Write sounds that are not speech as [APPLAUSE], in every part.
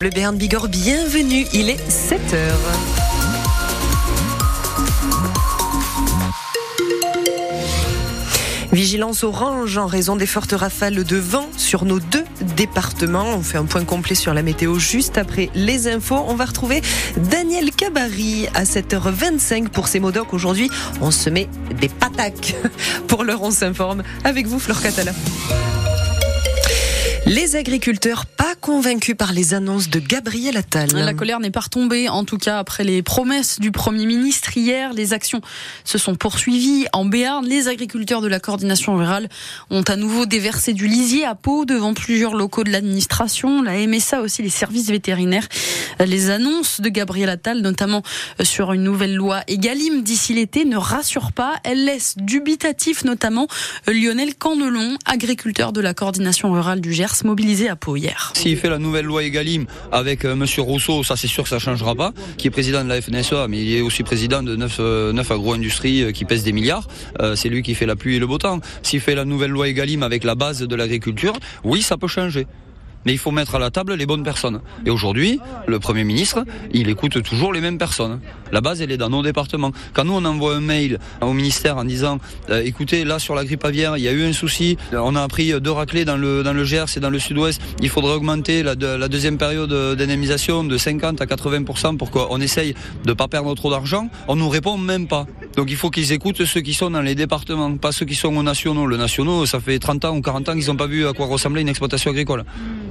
Le Béarn Bigorre, bienvenue, il est 7h. Vigilance orange en raison des fortes rafales de vent sur nos deux départements. On fait un point complet sur la météo juste après les infos. On va retrouver Daniel Cabari à 7h25 pour ses modocs. Aujourd'hui, on se met des pataques. [LAUGHS] Pour l'heure, on s'informe avec vous, Fleur Catala. Les agriculteurs pas convaincus par les annonces de Gabriel Attal. La colère n'est pas retombée, en tout cas après les promesses du Premier ministre hier. Les actions se sont poursuivies en Béarn. Les agriculteurs de la coordination rurale ont à nouveau déversé du lisier à peau devant plusieurs locaux de l'administration, la MSA aussi, les services vétérinaires. Les annonces de Gabriel Attal, notamment sur une nouvelle loi Egalim d'ici l'été, ne rassurent pas. Elles laissent dubitatif notamment Lionel Candelon, agriculteur de la coordination rurale du Gers mobilisé à Pau hier. S'il fait la nouvelle loi Egalim avec euh, Monsieur Rousseau, ça c'est sûr que ça changera pas, qui est président de la FNSEA, mais il est aussi président de 9, euh, agro-industries euh, qui pèsent des milliards. c'est lui qui fait la pluie et le beau temps. S'il fait la nouvelle loi Egalim avec la base de l'agriculture, oui, ça peut changer mais il faut mettre à la table les bonnes personnes. Et aujourd'hui, le Premier ministre, il écoute toujours les mêmes personnes. La base, elle est dans nos départements. Quand nous, on envoie un mail au ministère en disant, euh, écoutez, là, sur la grippe aviaire, il y a eu un souci, on a appris deux raclés dans le, dans le Gers et dans le Sud-Ouest, il faudrait augmenter la, deuxième période d'indemnisation de 50 à 80% pour qu'on essaye de ne pas perdre trop d'argent, on nous répond même pas. Donc il faut qu'ils écoutent ceux qui sont dans les départements, pas ceux qui sont aux nationaux. Le nationaux, ça fait 30 ans ou 40 ans qu'ils n'ont pas vu à quoi ressemblait une exploitation agricole.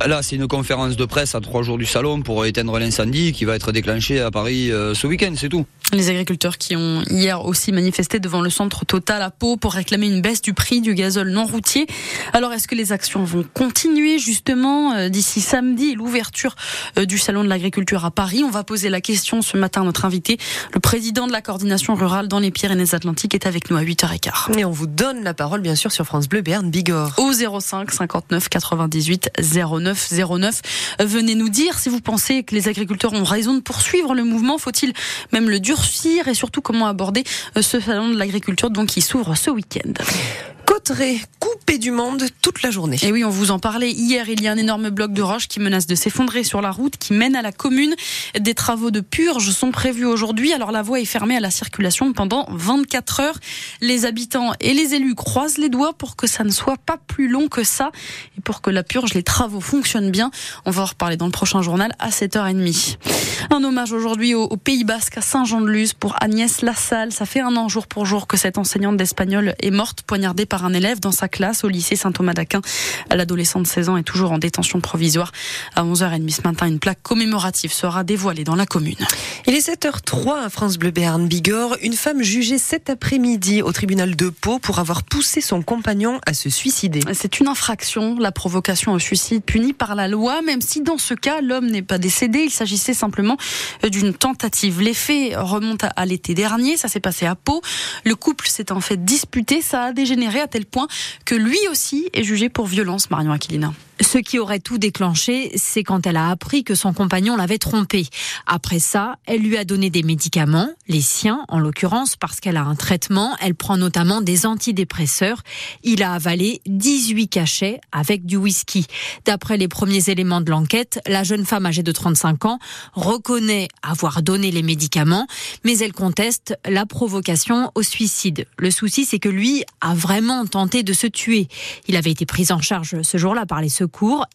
Là, c'est une conférence de presse à trois jours du salon pour éteindre l'incendie qui va être déclenché à Paris euh, ce week-end, c'est tout. Les agriculteurs qui ont hier aussi manifesté devant le centre Total à Pau pour réclamer une baisse du prix du gazole non routier. Alors est-ce que les actions vont continuer justement euh, d'ici samedi l'ouverture euh, du salon de l'agriculture à Paris? On va poser la question ce matin à notre invité. Le président de la coordination rurale dans les Pyrénées-Atlantiques est avec nous à 8h15. Et on vous donne la parole bien sûr sur France Bleu Berne Bigorre. Au 05 59 98 09 09. Venez nous dire si vous pensez que les agriculteurs ont raison de poursuivre le mouvement. Faut-il même le et surtout comment aborder euh, ce salon de l'agriculture donc qui s'ouvre ce week-end. Cotteret, du monde toute la journée. Et oui, on vous en parlait hier. Il y a un énorme bloc de roche qui menace de s'effondrer sur la route qui mène à la commune. Des travaux de purge sont prévus aujourd'hui. Alors la voie est fermée à la circulation pendant 24 heures. Les habitants et les élus croisent les doigts pour que ça ne soit pas plus long que ça et pour que la purge, les travaux fonctionnent bien. On va en reparler dans le prochain journal à 7h30. Un hommage aujourd'hui au, Pays Basque à Saint-Jean-de-Luz pour Agnès Lassalle. Ça fait un an jour pour jour que cette enseignante d'espagnol est morte, poignardée par un élève dans sa classe au lycée Saint-Thomas d'Aquin. L'adolescente de 16 ans est toujours en détention provisoire. À 11h30 ce matin, une plaque commémorative sera dévoilée dans la commune. Il est 7h03 à France Bleu Béarn Bigorre. Une femme jugée cet après-midi au tribunal de Pau pour avoir poussé son compagnon à se suicider. C'est une infraction, la provocation au suicide punie par la loi, même si dans ce cas, l'homme n'est pas décédé. Il s'agissait simplement d'une tentative. Les faits remontent à l'été dernier. Ça s'est passé à Pau. Le couple s'est en fait disputé. Ça a dégénéré à tel point que lui aussi est jugé pour violence, Marion Aquilina. Ce qui aurait tout déclenché, c'est quand elle a appris que son compagnon l'avait trompée. Après ça, elle lui a donné des médicaments, les siens en l'occurrence, parce qu'elle a un traitement. Elle prend notamment des antidépresseurs. Il a avalé 18 cachets avec du whisky. D'après les premiers éléments de l'enquête, la jeune femme âgée de 35 ans reconnaît avoir donné les médicaments, mais elle conteste la provocation au suicide. Le souci, c'est que lui a vraiment tenté de se tuer. Il avait été pris en charge ce jour-là par les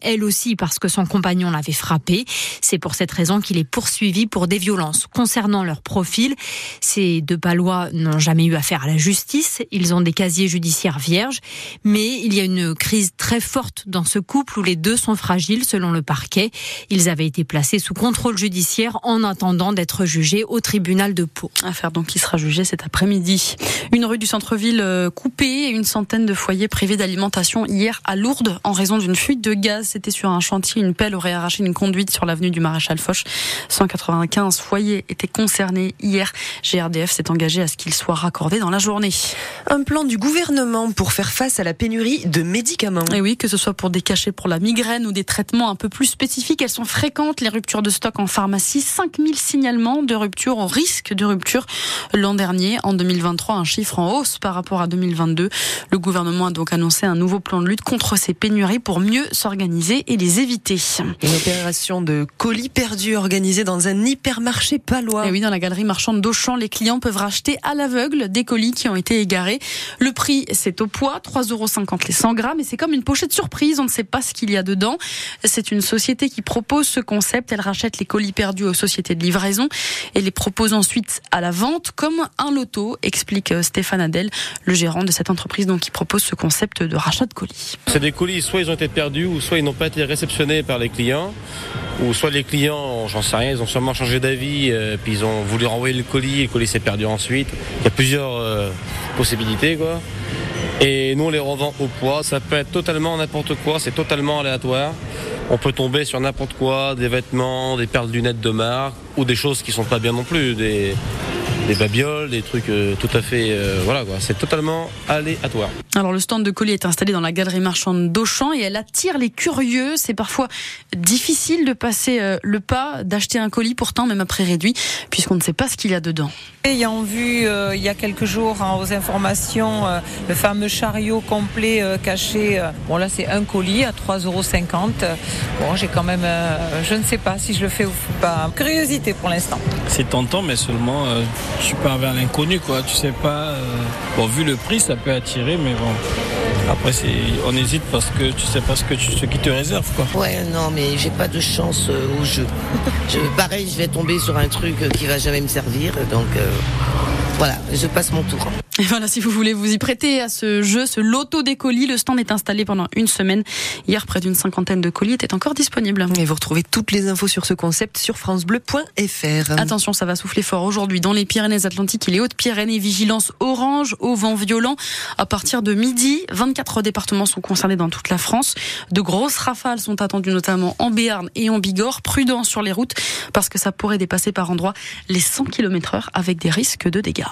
elle aussi parce que son compagnon l'avait frappé. C'est pour cette raison qu'il est poursuivi pour des violences. Concernant leur profil, ces deux palois n'ont jamais eu affaire à la justice. Ils ont des casiers judiciaires vierges, mais il y a une crise très forte dans ce couple où les deux sont fragiles selon le parquet. Ils avaient été placés sous contrôle judiciaire en attendant d'être jugés au tribunal de Pau. Affaire donc qui sera jugée cet après-midi. Une rue du centre-ville euh, coupée et une centaine de foyers privés d'alimentation hier à Lourdes en raison d'une fuite de gaz. C'était sur un chantier. Une pelle aurait arraché une conduite sur l'avenue du Maréchal Foch. 195 foyers étaient concernés hier. GRDF s'est engagé à ce qu'ils soient raccordés dans la journée. Un plan du gouvernement pour faire face à la pénurie de médicaments. Et oui, que ce soit pour des cachets pour la migraine ou des traitements un peu plus spécifiques, elles sont fréquentes, les ruptures de stock en pharmacie. 5000 signalements de rupture au risque de rupture l'an dernier. En 2023, un chiffre en hausse par rapport à 2022. Le gouvernement a donc annoncé un nouveau plan de lutte contre ces pénuries pour mieux s'organiser et les éviter. Une opération de colis perdus organisée dans un hypermarché palois. Et oui, dans la galerie marchande d'Auchan, les clients peuvent racheter à l'aveugle des colis qui ont été égarés. Le prix, c'est au poids, 3,50 euros les 100 grammes, et c'est comme une pochette surprise, on ne sait pas ce qu'il y a dedans. C'est une société qui propose ce concept, elle rachète les colis perdus aux sociétés de livraison et les propose ensuite à la vente comme un loto, explique euh, Stéphane Adel, le gérant de cette entreprise donc qui propose ce concept de rachat de colis. C'est des colis, soit ils ont été perdus, ou soit ils n'ont pas été réceptionnés par les clients, ou soit les clients, j'en sais rien, ils ont sûrement changé d'avis, euh, puis ils ont voulu renvoyer le colis, le colis s'est perdu ensuite. Il y a plusieurs euh, possibilités, quoi. Et nous, on les revend au poids. Ça peut être totalement n'importe quoi, c'est totalement aléatoire. On peut tomber sur n'importe quoi, des vêtements, des perles lunettes de marque, ou des choses qui sont pas bien non plus, des babioles, des trucs euh, tout à fait. Euh, voilà quoi, c'est totalement aléatoire. Alors le stand de colis est installé dans la galerie marchande d'Auchan et elle attire les curieux. C'est parfois difficile de passer euh, le pas d'acheter un colis, pourtant même après réduit, puisqu'on ne sait pas ce qu'il y a dedans. Ayant vu il y a quelques jours hein, aux informations le fameux chariot complet caché, bon là c'est un colis à 3,50 euros. Bon j'ai quand même, je ne sais pas si je le fais ou pas. Curiosité pour l'instant. C'est tentant mais seulement je suis pas vers l'inconnu, quoi. Tu sais pas. Euh, bon, vu le prix, ça peut attirer, mais bon. Après, on hésite parce que tu sais pas ce, que ce qui te réserve, quoi. Ouais, non, mais j'ai pas de chance euh, au jeu. [LAUGHS] Je, pareil, je vais tomber sur un truc qui va jamais me servir, donc euh, voilà, je passe mon tour. Et voilà, si vous voulez vous y prêter à ce jeu, ce loto des colis, le stand est installé pendant une semaine. Hier, près d'une cinquantaine de colis étaient encore disponibles. Et vous retrouvez toutes les infos sur ce concept sur francebleu.fr. Attention, ça va souffler fort aujourd'hui dans les Pyrénées-Atlantiques et les Hautes-Pyrénées. Vigilance orange au vent violent à partir de midi. 24 départements sont concernés dans toute la France. De grosses rafales sont attendues notamment en Béarn et en Bigorre. Prudent sur les routes parce que ça pourrait dépasser par endroits les 100 km heure avec des risques de dégâts.